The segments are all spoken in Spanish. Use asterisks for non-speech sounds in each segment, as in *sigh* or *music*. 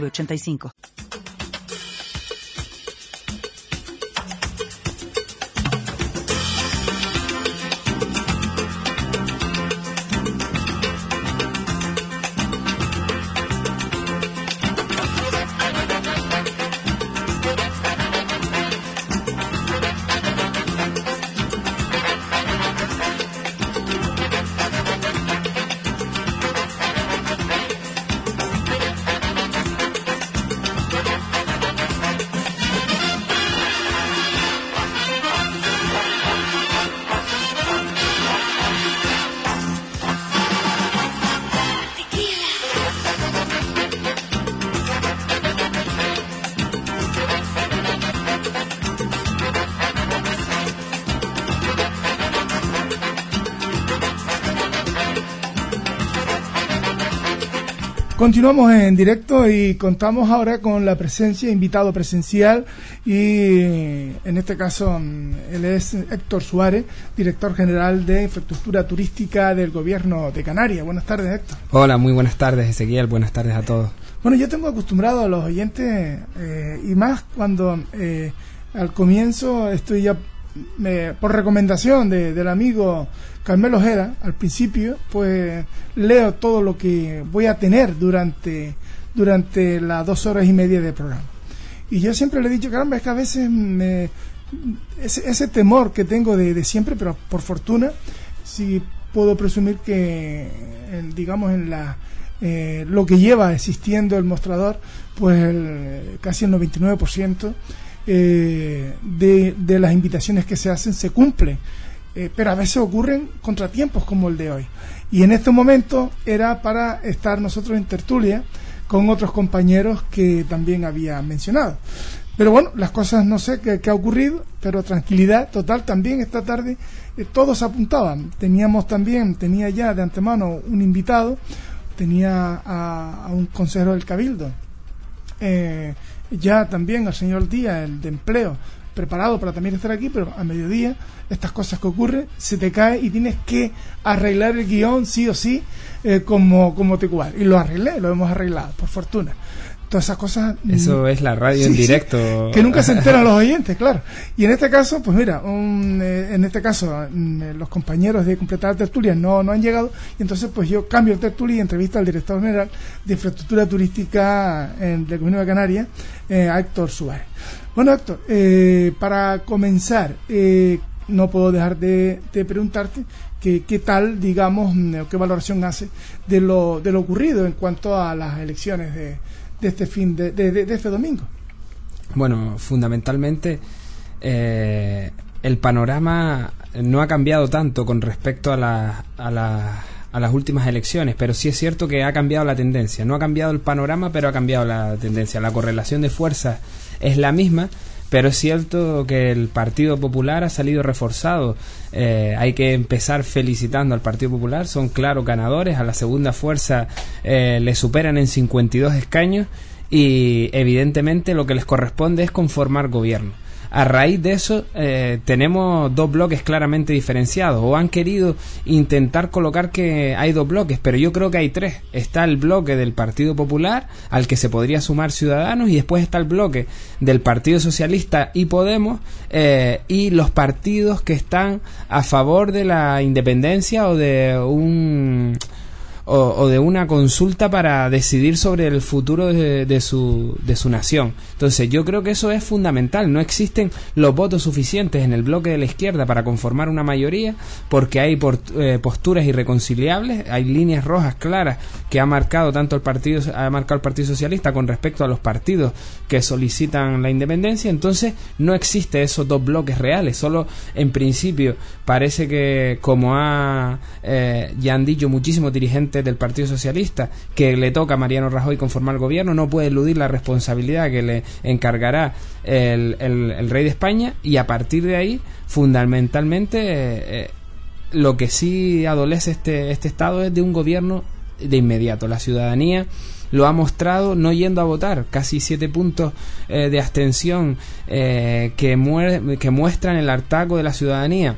906985. Continuamos en directo y contamos ahora con la presencia, invitado presencial, y en este caso mm, él es Héctor Suárez, director general de infraestructura turística del gobierno de Canarias. Buenas tardes, Héctor. Hola, muy buenas tardes, Ezequiel. Buenas tardes a todos. Bueno, yo tengo acostumbrado a los oyentes, eh, y más cuando eh, al comienzo estoy ya por recomendación del amigo Carmelo Ojeda, al principio, pues leo todo lo que voy a tener durante, durante las dos horas y media del programa. Y yo siempre le he dicho, caramba, es que a veces me, ese, temor que tengo de, siempre, pero por fortuna, si puedo presumir que, digamos, en la, eh, lo que lleva existiendo el mostrador, pues el, casi el 99% eh, de, de, las invitaciones que se hacen se cumplen, eh, pero a veces ocurren contratiempos como el de hoy. Y en este momento era para estar nosotros en tertulia con otros compañeros que también había mencionado. Pero bueno, las cosas no sé qué, ha ocurrido, pero tranquilidad total también esta tarde eh, todos apuntaban. Teníamos también, tenía ya de antemano un invitado, tenía a, un consejero del Cabildo, ya también al señor Díaz, el de empleo, preparado para también estar aquí, pero a mediodía, estas cosas que ocurren, se te cae y tienes que arreglar el guion sí o sí, eh, como, como te cual. Y lo arreglé, lo hemos arreglado, por fortuna todas esas cosas. Mm, Eso es la radio en directo. que nunca se enteran los *laughs* oyentes, claro. Y en este caso, pues mira, eh, en este caso, mm, eh, los compañeros de completar la tertulia no, no han llegado, y entonces pues yo cambio el tertulia y entrevista al director general de infraestructura turística en, la Comunidad de Canarias, eh, a Héctor Suárez. Bueno, Héctor, para comenzar, no puedo dejar de, preguntarte qué tal, digamos, mm, qué valoración hace de lo, de lo ocurrido en cuanto a las elecciones de, de este fin de, de, este domingo? Bueno, fundamentalmente eh, el panorama no ha cambiado tanto con respecto a, a, a las últimas elecciones, pero sí es cierto que ha cambiado la tendencia. No ha cambiado el panorama, pero ha cambiado la tendencia. La correlación de fuerzas es la misma, pero es cierto que el Partido Popular ha salido reforzado. Eh, hay que empezar felicitando al Partido Popular, son claros ganadores, a la segunda fuerza eh, le superan en 52 escaños. Y evidentemente lo que les corresponde es conformar gobierno a raíz de eso eh, tenemos dos bloques claramente diferenciados o han querido intentar colocar que hay dos bloques, pero yo creo que hay tres. Está el bloque del Partido Popular al que se podría sumar Ciudadanos y después está el bloque del Partido Socialista y Podemos eh, y los partidos que están a favor de la independencia o de un o, de una consulta para decidir sobre el futuro de, su, de su nación. Entonces yo creo que eso es fundamental. No existen los votos suficientes en el bloque de la izquierda para conformar una mayoría porque hay eh, posturas irreconciliables, hay líneas rojas claras que ha marcado tanto el partido ha marcado el Partido Socialista con respecto a los partidos que solicitan la independencia. Entonces no existe esos dos bloques reales. Solo en principio parece que como ha eh, ya han dicho muchísimos dirigentes del Partido Socialista, que le toca a Mariano Rajoy conformar el gobierno, no puede eludir la responsabilidad que le encargará el, el, rey de España y a partir de ahí, fundamentalmente, eh, lo que sí adolece este, este Estado es de un gobierno de inmediato. La ciudadanía lo ha mostrado no yendo a votar, casi siete puntos eh, de abstención eh, que, que muestran el hartaco de la ciudadanía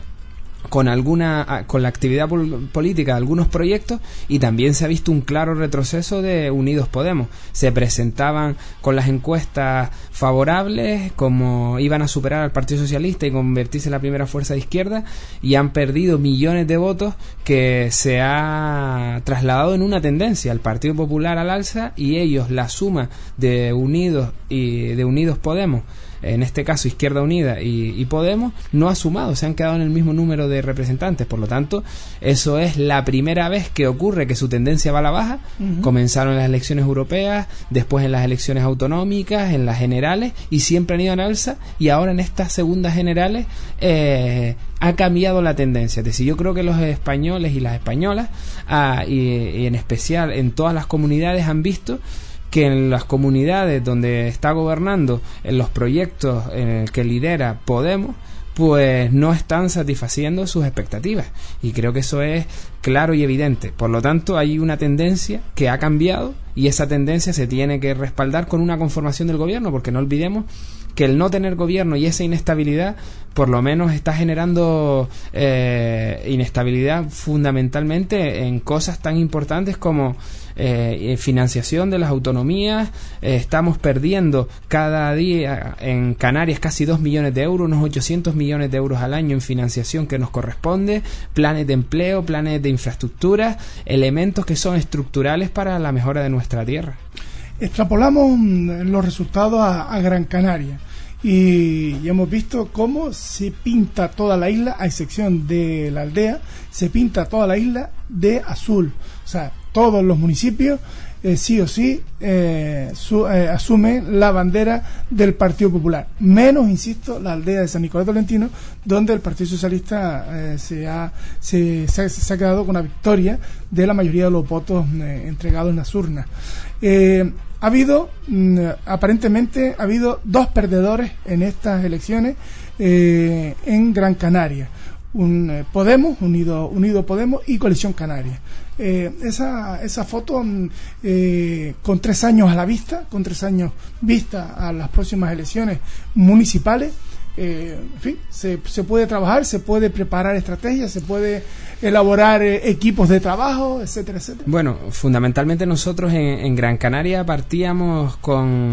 con alguna con la actividad política de algunos proyectos y también se ha visto un claro retroceso de Unidos Podemos. Se presentaban con las encuestas favorables como iban a superar al Partido Socialista y convertirse en la primera fuerza de izquierda y han perdido millones de votos que se ha trasladado en una tendencia al Partido Popular al alza y ellos la suma de Unidos y de Unidos Podemos en este caso Izquierda Unida y, Podemos, no ha sumado, se han quedado en el mismo número de representantes. Por lo tanto, eso es la primera vez que ocurre que su tendencia va a la baja. Comenzaron en las elecciones europeas, después en las elecciones autonómicas, en las generales, y siempre han ido en alza, y ahora en estas segundas generales eh, ha cambiado la tendencia. Es decir, yo creo que los españoles y las españolas, ah, y en especial en todas las comunidades, han visto que en las comunidades donde está gobernando, en los proyectos que lidera Podemos, pues no están satisfaciendo sus expectativas. Y creo que eso es claro y evidente. Por lo tanto, hay una tendencia que ha cambiado y esa tendencia se tiene que respaldar con una conformación del gobierno, porque no olvidemos que el no tener gobierno y esa inestabilidad por lo menos está generando eh, inestabilidad fundamentalmente en cosas tan importantes como eh, financiación de las autonomías. Eh, estamos perdiendo cada día en Canarias casi 2 millones de euros, unos 800 millones de euros al año en financiación que nos corresponde, planes de empleo, planes de infraestructura, elementos que son estructurales para la mejora de nuestra tierra. Extrapolamos los resultados a, Gran Canaria y, hemos visto cómo se pinta toda la isla, a excepción de la aldea, se pinta toda la isla de azul. O sea, todos los municipios eh, sí o sí eh, eh, asumen la bandera del Partido Popular. Menos, insisto, la aldea de San Nicolás Tolentino, donde el Partido Socialista se, ha, se, se, ha quedado con la victoria de la mayoría de los votos entregados en las urnas. ha habido, mm, aparentemente, ha habido dos perdedores en estas elecciones en Gran Canaria. Un, Podemos, Unido, Unido Podemos y Coalición Canaria. Eh, esa, esa foto mm, eh, con tres años a la vista, con tres años vista a las próximas elecciones municipales, eh, en fin, se, se, puede trabajar, se puede preparar estrategias, se puede elaborar equipos de trabajo, etcétera, etcétera. Bueno, fundamentalmente nosotros en, Gran Canaria partíamos con,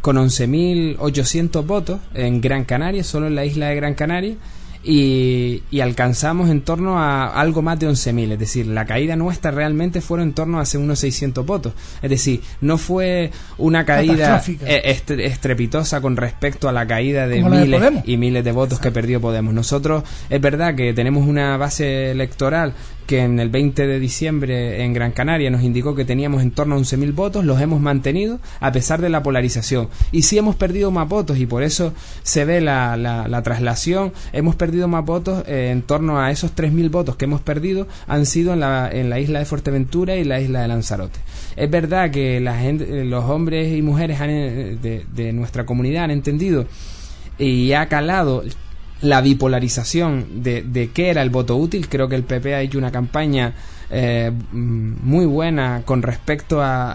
con 11.800 votos en Gran Canaria, solo en la isla de Gran Canaria y, alcanzamos en torno a algo más de 11.000, es decir, la caída nuestra realmente fue en torno a hace unos 600 votos, es decir, no fue una caída e, estrepitosa con respecto a la caída de miles y miles de votos que perdió Podemos. Nosotros es verdad que tenemos una base electoral que en el 20 de diciembre en Gran Canaria nos indicó que teníamos en torno a 11.000 votos, los hemos mantenido a pesar de la polarización. Y sí hemos perdido más votos y por eso se ve la, la, traslación. Hemos perdido más votos eh, en torno a esos 3.000 votos que hemos perdido han sido en la, en la isla de Fuerteventura y la isla de Lanzarote. Es verdad que la gente, los hombres y mujeres eh, de, de nuestra comunidad han entendido y ha calado la bipolarización de, de qué era el voto útil. Creo que el PP ha hecho una campaña eh, muy buena con respecto a,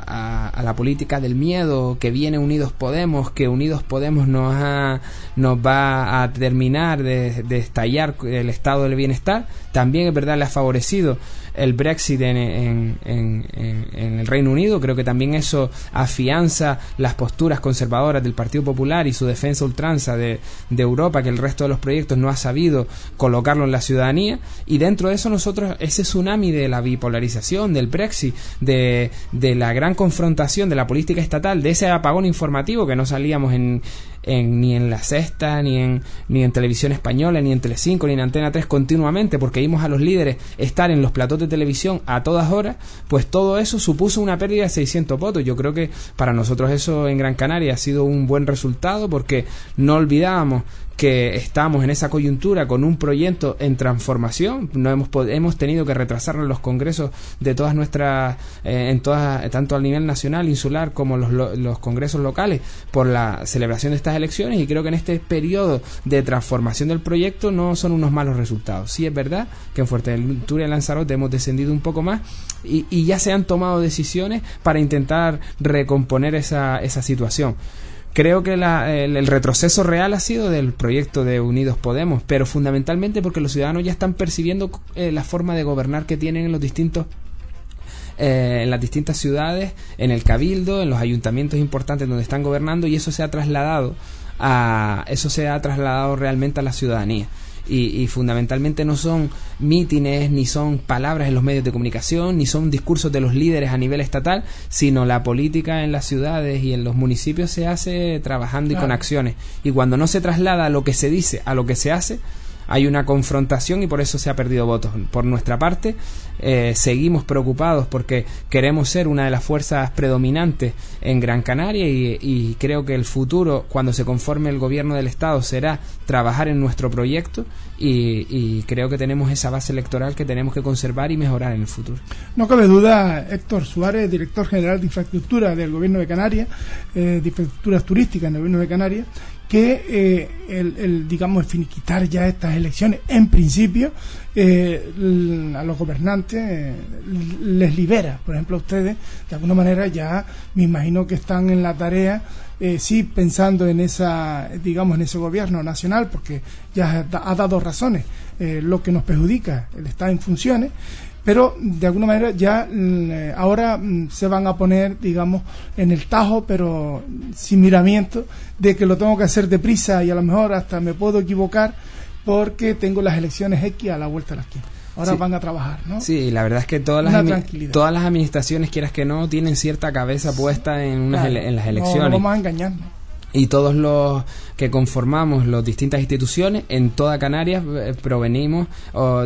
a, la política del miedo que viene Unidos Podemos, que Unidos Podemos nos, ha, nos va a terminar de, de estallar el estado del bienestar. También es verdad le ha favorecido el Brexit en, el Reino Unido. Creo que también eso afianza las posturas conservadoras del Partido Popular y su defensa ultranza de, Europa, que el resto de los proyectos no ha sabido colocarlo en la ciudadanía. Y dentro de eso nosotros, ese tsunami de la bipolarización, del Brexit, de, de la gran confrontación de la política estatal, de ese apagón informativo que no salíamos en ni en la sexta, ni en, ni en televisión española, ni en Telecinco, ni en Antena 3 continuamente, porque vimos a los líderes estar en los platos de televisión a todas horas, pues todo eso supuso una pérdida de 600 votos. Yo creo que para nosotros eso en Gran Canaria ha sido un buen resultado porque no olvidábamos que estamos en esa coyuntura con un proyecto en transformación. No hemos, hemos tenido que retrasarnos los congresos de todas nuestras, eh, en todas, tanto a nivel nacional, insular, como los, los congresos locales, por la celebración de estas elecciones. Y creo que en este periodo de transformación del proyecto no son unos malos resultados. Sí es verdad que en Fuerteventura y Lanzarote hemos descendido un poco más y, y ya se han tomado decisiones para intentar recomponer esa, esa situación creo que el, retroceso real ha sido del proyecto de Unidos Podemos, pero fundamentalmente porque los ciudadanos ya están percibiendo eh, la forma de gobernar que tienen en los distintos eh, en las distintas ciudades, en el cabildo, en los ayuntamientos importantes donde están gobernando y eso se ha trasladado a eso se ha trasladado realmente a la ciudadanía y, fundamentalmente no son mítines, ni son palabras en los medios de comunicación, ni son discursos de los líderes a nivel estatal, sino la política en las ciudades y en los municipios se hace trabajando y con acciones. Y cuando no se traslada lo que se dice a lo que se hace, hay una confrontación y por eso se ha perdido votos. Por nuestra parte, eh, seguimos preocupados porque queremos ser una de las fuerzas predominantes en Gran Canaria y, creo que el futuro, cuando se conforme el gobierno del Estado, será trabajar en nuestro proyecto y, creo que tenemos esa base electoral que tenemos que conservar y mejorar en el futuro. No cabe duda, Héctor Suárez, director general de infraestructura del gobierno de Canarias, eh, de infraestructuras turísticas en el gobierno de Canarias, que eh, el, digamos, finiquitar ya estas elecciones, en principio, eh, a los gobernantes eh, les libera. Por ejemplo, a ustedes, de alguna manera, ya me imagino que están en la tarea, sí, pensando en esa, digamos, en ese gobierno nacional, porque ya ha dado razones lo que nos perjudica el estar en funciones pero de alguna manera ya mm, eh, ahora mm, se van a poner, digamos, en el tajo, pero sin miramiento, de que lo tengo que hacer deprisa y a lo mejor hasta me puedo equivocar porque tengo las elecciones X a la vuelta de la esquina. Ahora van a trabajar, ¿no? Sí, la verdad es que todas las, todas las administraciones, quieras que no, tienen cierta cabeza puesta en, unas en las elecciones. No, vamos a engañarnos y todos los que conformamos las distintas instituciones en toda Canarias eh, provenimos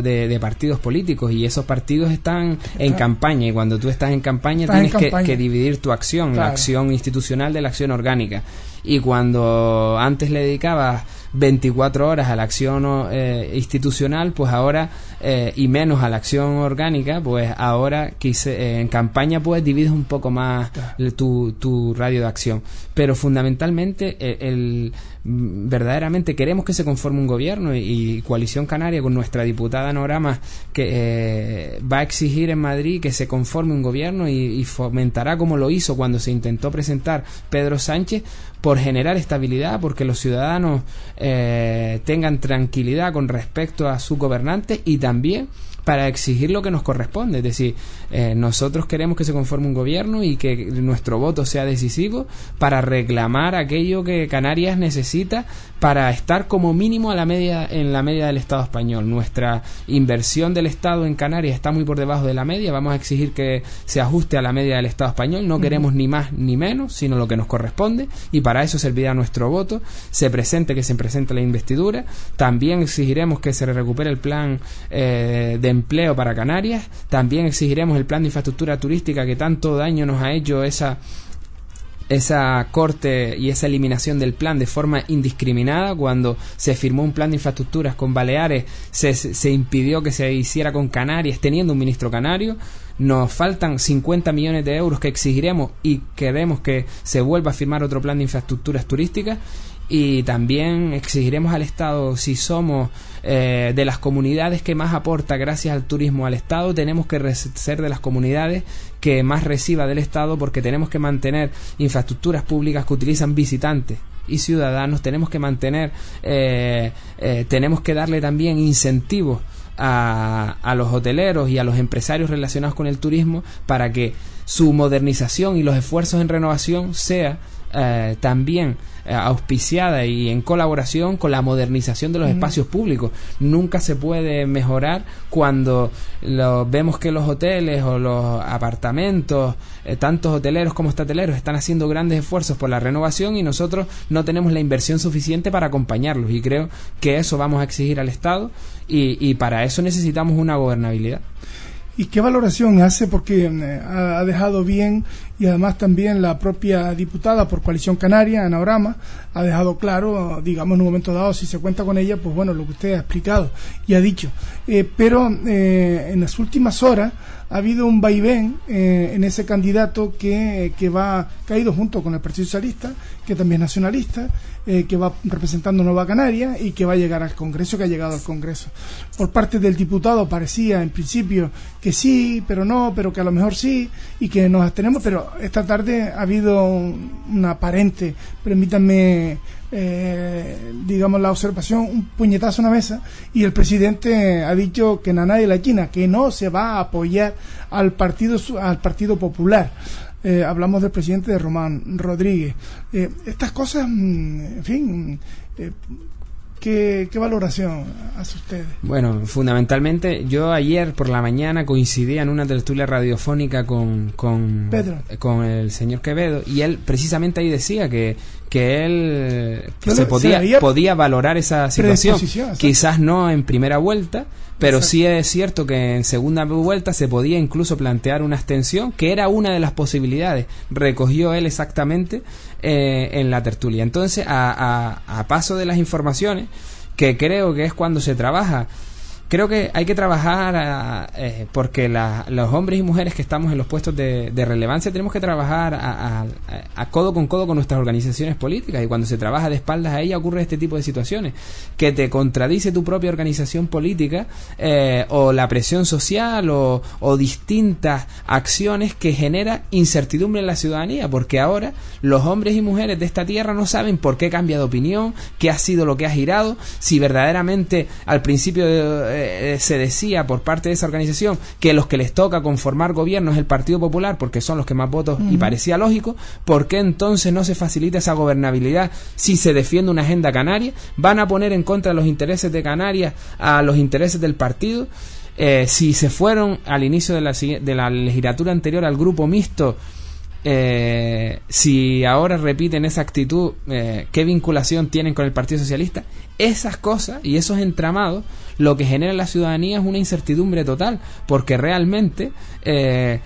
de, partidos políticos y esos partidos están en campaña y cuando tú estás en campaña tienes Que, dividir tu acción, la acción institucional de la acción orgánica. Y cuando antes le dedicabas 24 horas a la acción eh, institucional, pues ahora, eh, y menos a la acción orgánica, pues ahora quise, eh, en campaña pues divides un poco más tu, tu radio de acción. Pero fundamentalmente el, verdaderamente queremos que se conforme un gobierno y, Coalición Canaria con nuestra diputada Norama que va a exigir en Madrid que se conforme un gobierno y, fomentará como lo hizo cuando se intentó presentar Pedro Sánchez por generar estabilidad, porque los ciudadanos eh, tengan tranquilidad con respecto a su gobernante y también para exigir lo que nos corresponde. Es decir, eh, nosotros queremos que se conforme un gobierno y que nuestro voto sea decisivo para reclamar aquello que Canarias necesita para estar como mínimo a la media, en la media del Estado español. Nuestra inversión del Estado en Canarias está muy por debajo de la media. Vamos a exigir que se ajuste a la media del Estado español. No queremos ni más ni menos, sino lo que nos corresponde. Y para eso servirá nuestro voto. Se presente que se presente la investidura. También exigiremos que se recupere el plan eh, de empleo para Canarias. También exigiremos el plan de infraestructura turística que tanto daño nos ha hecho esa esa corte y esa eliminación del plan de forma indiscriminada. Cuando se firmó un plan de infraestructuras con Baleares se, se impidió que se hiciera con Canarias teniendo un ministro canario. Nos faltan 50 millones de euros que exigiremos y queremos que se vuelva a firmar otro plan de infraestructuras turísticas y también exigiremos al Estado si somos eh, de las comunidades que más aporta gracias al turismo al Estado, tenemos que ser de las comunidades que más reciba del Estado porque tenemos que mantener infraestructuras públicas que utilizan visitantes y ciudadanos, tenemos que mantener, eh, eh, tenemos que darle también incentivos a, a los hoteleros y a los empresarios relacionados con el turismo para que su modernización y los esfuerzos en renovación sea también eh, auspiciada y en colaboración con la modernización de los espacios públicos. Nunca se puede mejorar cuando lo, vemos que los hoteles o los apartamentos, eh, tantos hoteleros como estateleros, están haciendo grandes esfuerzos por la renovación y nosotros no tenemos la inversión suficiente para acompañarlos. Y creo que eso vamos a exigir al Estado y, y para eso necesitamos una gobernabilidad. ¿Y qué valoración hace? Porque eh, ha dejado bien y además también la propia diputada por Coalición Canaria, Ana Orama, ha dejado claro, digamos, en un momento dado, si se cuenta con ella, pues bueno, lo que usted ha explicado y ha dicho. Eh, pero eh, en las últimas horas ha habido un vaivén eh, en ese candidato que, que va caído junto con el Partido Socialista, que también es nacionalista, eh, que va representando Nueva Canaria y que va a llegar al Congreso, que ha llegado al Congreso. Por parte del diputado parecía en principio que sí, pero no, pero que a lo mejor sí, y que nos abstenemos, pero esta tarde ha habido una aparente, permítanme eh, digamos la observación, un puñetazo en la mesa y el presidente ha dicho que Nana de la China, que no se va a apoyar al partido al Partido Popular. Eh, hablamos del presidente de Román Rodríguez. Eh, estas cosas, mm, en fin, eh, ¿Qué, valoración hace usted? Bueno, fundamentalmente yo ayer por la mañana coincidía en una tertulia radiofónica con, con, con el señor Quevedo y él precisamente ahí decía que, que él se podía, podía valorar esa situación. Quizás no en primera vuelta, pero sí es cierto que en segunda vuelta se podía incluso plantear una extensión, que era una de las posibilidades. Recogió él exactamente eh, en la tertulia. Entonces, a, a, a paso de las informaciones, que creo que es cuando se trabaja creo que hay que trabajar eh, porque los hombres y mujeres que estamos en los puestos de, relevancia tenemos que trabajar a, codo con codo con nuestras organizaciones políticas. Y cuando se trabaja de espaldas a ella ocurre este tipo de situaciones que te contradice tu propia organización política eh, o la presión social o, o, distintas acciones que genera incertidumbre en la ciudadanía. Porque ahora los hombres y mujeres de esta tierra no saben por qué cambia de opinión qué ha sido lo que ha girado si verdaderamente al principio de eh, se decía por parte de esa organización que los que les toca conformar gobierno es el Partido Popular porque son los que más votos y parecía lógico, ¿por qué entonces no se facilita esa gobernabilidad si se defiende una agenda canaria? ¿Van a poner en contra los intereses de Canarias a los intereses del partido? Eh, si se fueron al inicio de la, de la legislatura anterior al grupo mixto, eh, si ahora repiten esa actitud, ¿qué vinculación tienen con el Partido Socialista? Esas cosas y esos entramados lo que genera la ciudadanía es una incertidumbre total, porque realmente eh,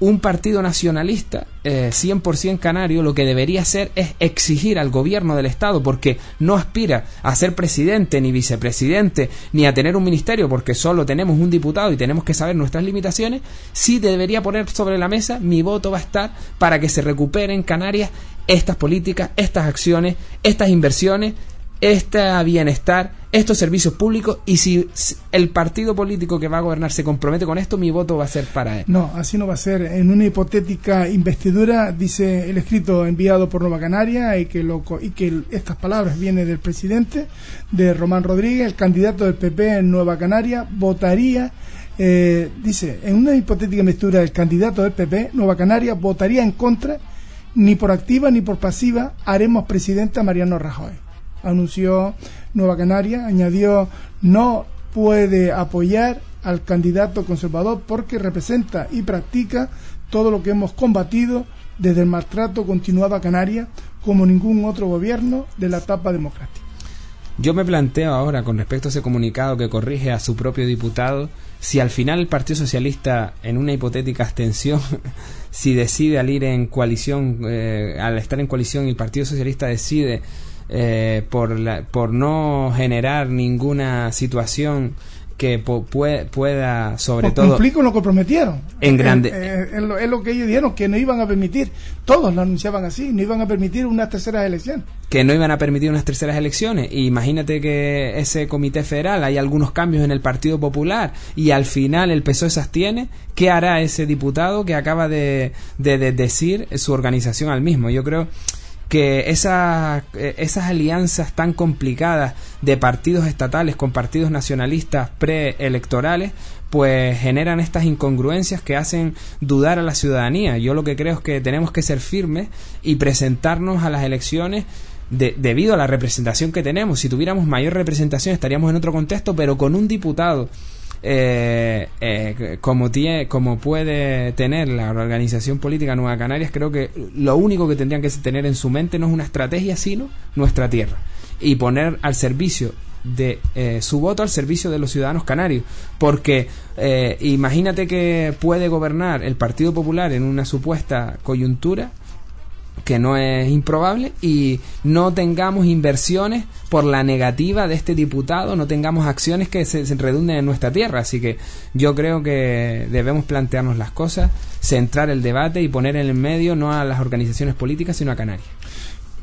un partido nacionalista eh, 100% canario lo que debería hacer es exigir al gobierno del Estado, porque no aspira a ser presidente ni vicepresidente ni a tener un ministerio, porque solo tenemos un diputado y tenemos que saber nuestras limitaciones, sí debería poner sobre la mesa mi voto va a estar para que se recuperen Canarias estas políticas, estas acciones, estas inversiones este bienestar, estos servicios públicos y si el partido político que va a gobernar se compromete con esto, mi voto va a ser para él. No, así no va a ser. En una hipotética investidura, dice el escrito enviado por Nueva Canaria y que, lo, y que estas palabras vienen del presidente, de Román Rodríguez, el candidato del PP en Nueva Canaria, votaría, eh, dice, en una hipotética investidura el candidato del PP, Nueva Canaria, votaría en contra, ni por activa ni por pasiva, haremos presidente a Mariano Rajoy anunció Nueva Canaria, añadió no puede apoyar al candidato conservador porque representa y practica todo lo que hemos combatido desde el maltrato continuado a Canarias como ningún otro gobierno de la etapa democrática. Yo me planteo ahora, con respecto a ese comunicado que corrige a su propio diputado, si al final el Partido Socialista, en una hipotética abstención, *laughs* si decide al ir en coalición, eh, al estar en coalición y el Partido Socialista decide eh, por, por no generar ninguna situación que pueda, sobre todo. Cumplir con lo que prometieron. En grande. Eh, eh, es, lo, que ellos dijeron, que no iban a permitir. Todos lo anunciaban así, no iban a permitir unas terceras elecciones. Que no iban a permitir unas terceras elecciones. imagínate que ese comité federal, hay algunos cambios en el Partido Popular y al final el PSOE se abstiene. ¿Qué hará ese diputado que acaba de, de decir su organización al mismo? Yo creo que eh, esas alianzas tan complicadas de partidos estatales con partidos nacionalistas preelectorales pues generan estas incongruencias que hacen dudar a la ciudadanía. Yo lo que creo es que tenemos que ser firmes y presentarnos a las elecciones debido a la representación que tenemos. Si tuviéramos mayor representación estaríamos en otro contexto, pero con un diputado eh, eh, como, tiene, como puede tener la organización política Nueva Canarias, creo que lo único que tendrían que tener en su mente no es una estrategia, sino nuestra tierra. Y poner al servicio de eh, su voto al servicio de los ciudadanos canarios. Porque eh, imagínate que puede gobernar el Partido Popular en una supuesta coyuntura que no es improbable y no tengamos inversiones por la negativa de este diputado, no tengamos acciones que se, redunden en nuestra tierra. Así que yo creo que debemos plantearnos las cosas, centrar el debate y poner en el medio no a las organizaciones políticas, sino a Canarias.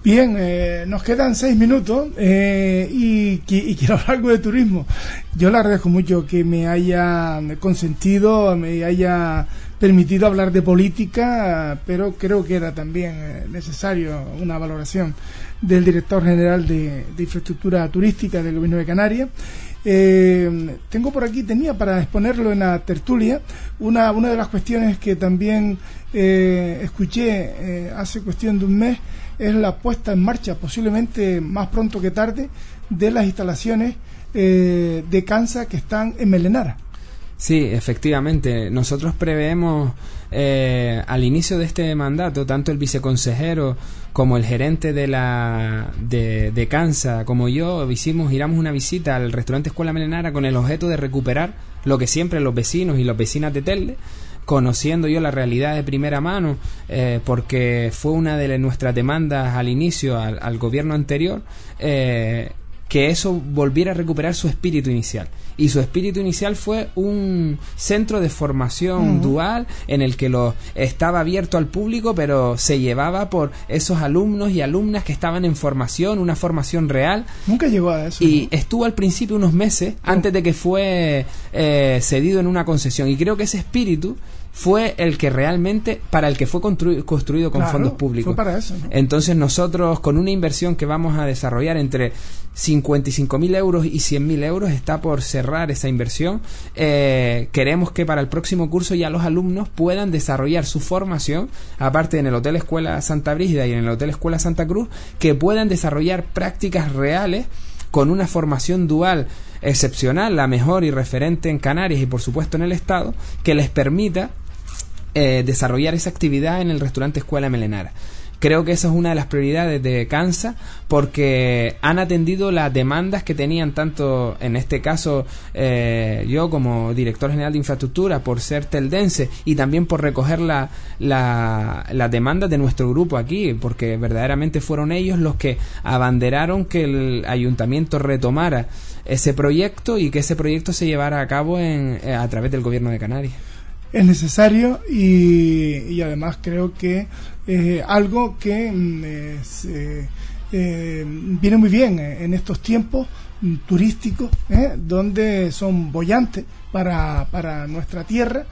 Bien, eh, nos quedan seis minutos eh, y, quiero *laughs* hablar algo de turismo. Yo le agradezco mucho que me haya consentido, me haya permitido hablar de política, pero creo que era también eh, necesario una valoración del director general de, infraestructura turística del Gobierno de Canarias. tengo por aquí, tenía para exponerlo en la tertulia, una, una de las cuestiones que también escuché hace cuestión de un mes es la puesta en marcha, posiblemente más pronto que tarde, de las instalaciones eh, de Cansa que están en Melenara. Sí, efectivamente. Nosotros preveemos eh, al inicio de este mandato, tanto el viceconsejero como el gerente de la de, Cansa, como yo, hicimos, giramos una visita al restaurante Escuela Melenara con el objeto de recuperar lo que siempre los vecinos y las vecinas de Telde conociendo yo la realidad de primera mano, eh, porque fue una de nuestras demandas al inicio, al, gobierno anterior, eh, que eso volviera a recuperar su espíritu inicial. Y su espíritu inicial fue un centro de formación dual en el que lo estaba abierto al público, pero se llevaba por esos alumnos y alumnas que estaban en formación, una formación real. Nunca llegó a eso. Y estuvo al principio unos meses antes de que fue eh, cedido en una concesión. Y creo que ese espíritu fue el que realmente, para el que fue construido con fondos públicos. para eso, Entonces nosotros, con una inversión que vamos a desarrollar entre 55.000 euros y 100.000 euros, está por cerrar esa inversión. Eh, queremos que para el próximo curso ya los alumnos puedan desarrollar su formación, aparte en el Hotel Escuela Santa Brígida y en el Hotel Escuela Santa Cruz, que puedan desarrollar prácticas reales con una formación dual excepcional, la mejor y referente en Canarias y por supuesto en el Estado, que les permita eh, desarrollar esa actividad en el restaurante Escuela Melenara. Creo que esa es una de las prioridades de Cansa porque han atendido las demandas que tenían tanto, en este caso, eh, yo como director general de infraestructura por ser teldense y también por recoger la, la, demandas de nuestro grupo aquí, porque verdaderamente fueron ellos los que abanderaron que el ayuntamiento retomara ese proyecto y que ese proyecto se llevara a cabo en, eh, a través del gobierno de Canarias es necesario y, además creo que es algo que mm, eh, viene muy bien en estos tiempos mm, turísticos, ¿eh? donde son bollantes para, para nuestra tierra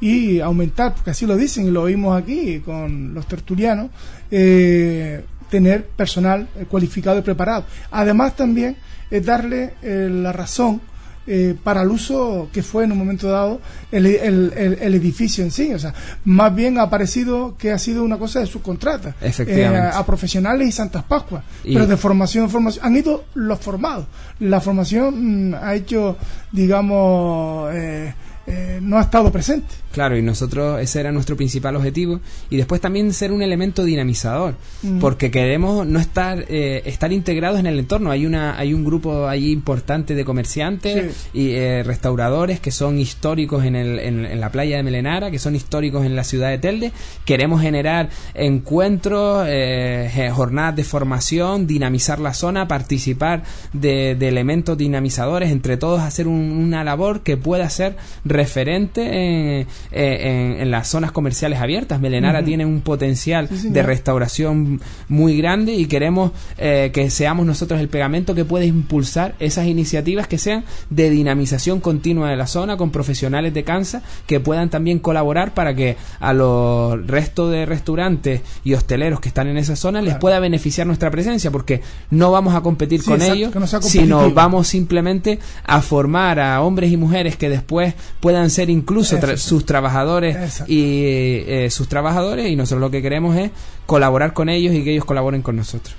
y aumentar, porque así lo dicen y lo oímos aquí con los tertulianos, eh, tener personal cualificado y preparado. Además también es darle la razón eh, para el uso que fue en un momento dado el, el, edificio en sí. O sea, más bien ha parecido que ha sido una cosa de subcontrata eh, a profesionales y Santas Pascuas. Pero de formación en formación. Han ido los formados. La formación mm, ha hecho, digamos, eh, eh, no ha estado presente. Claro, y nosotros ese era nuestro principal objetivo y después también ser un elemento dinamizador, mm. porque queremos no estar eh, estar integrados en el entorno. Hay una hay un grupo allí importante de comerciantes y eh, restauradores que son históricos en, el, en, la playa de Melenara, que son históricos en la ciudad de Telde. Queremos generar encuentros, jornadas de formación, dinamizar la zona, participar de, elementos dinamizadores, entre todos hacer una labor que pueda ser referente en, en, las zonas comerciales abiertas. Melenara tiene un potencial de restauración muy grande y queremos eh, que seamos nosotros el pegamento que puede impulsar esas iniciativas que sean de dinamización continua de la zona con profesionales de Kansas que puedan también colaborar para que a los restos de restaurantes y hosteleros que están en esa zona les pueda beneficiar nuestra presencia porque no vamos a competir con ellos, sino vamos simplemente a formar a hombres y mujeres que después puedan ser incluso sus trabajadores y eh, sus trabajadores y nosotros lo que queremos es colaborar con ellos y que ellos colaboren con nosotros.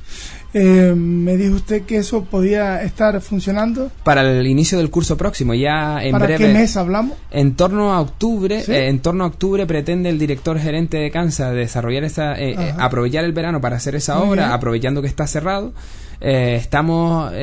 Eh, me dijo usted que eso podía estar funcionando. Para el inicio del curso próximo ya en ¿Para breve qué mes hablamos en torno a octubre eh, en torno a octubre pretende el director gerente de Kansas desarrollar esa aprovechar el verano para hacer esa obra aprovechando que está cerrado. Estamos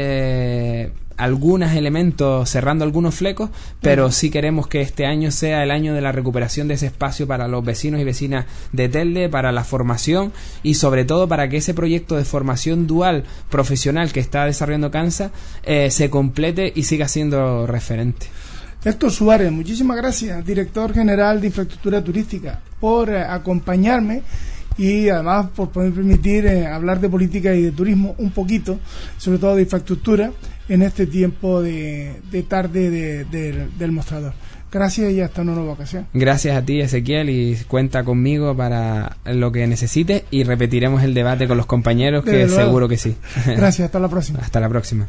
algunos elementos cerrando algunos flecos, pero sí queremos que este año sea el año de la recuperación de ese espacio para los vecinos y vecinas de Telde, para la formación y sobre todo para que ese proyecto de formación dual profesional que está desarrollando Cansa eh, se complete y siga siendo referente. Héctor Suárez, muchísimas gracias, director general de infraestructura turística, por eh, acompañarme y además por poder permitir eh, hablar de política y de turismo un poquito, sobre todo de infraestructura, en este tiempo de, tarde del mostrador. Gracias y hasta una nueva ocasión. Gracias a ti, Ezequiel, y cuenta conmigo para lo que necesites y repetiremos el debate con los compañeros, que seguro que sí. Gracias, hasta la próxima. *laughs* hasta la próxima.